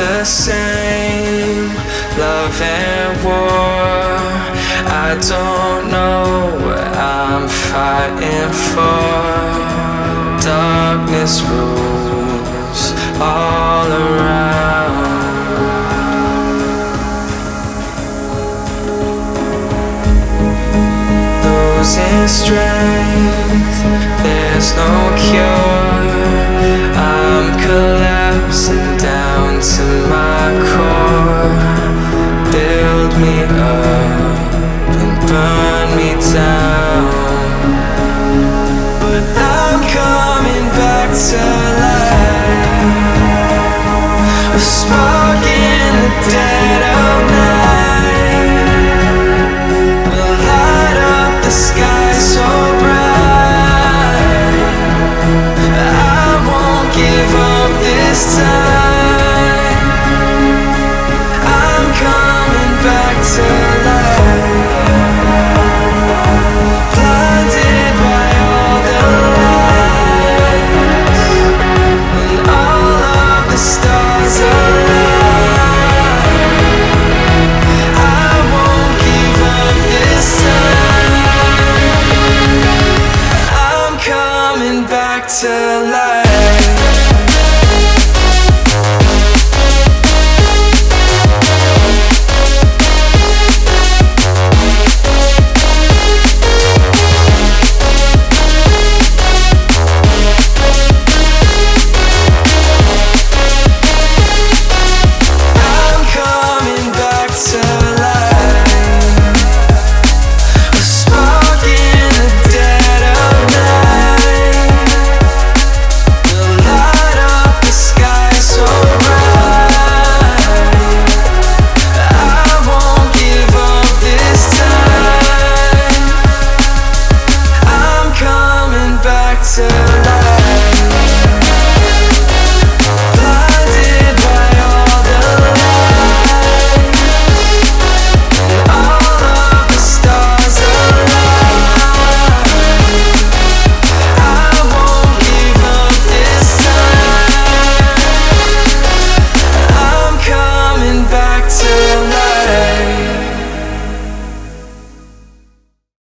the same. Love and war. I don't know what I'm fighting for. Darkness rules all around. losing strength. There's no cure. time.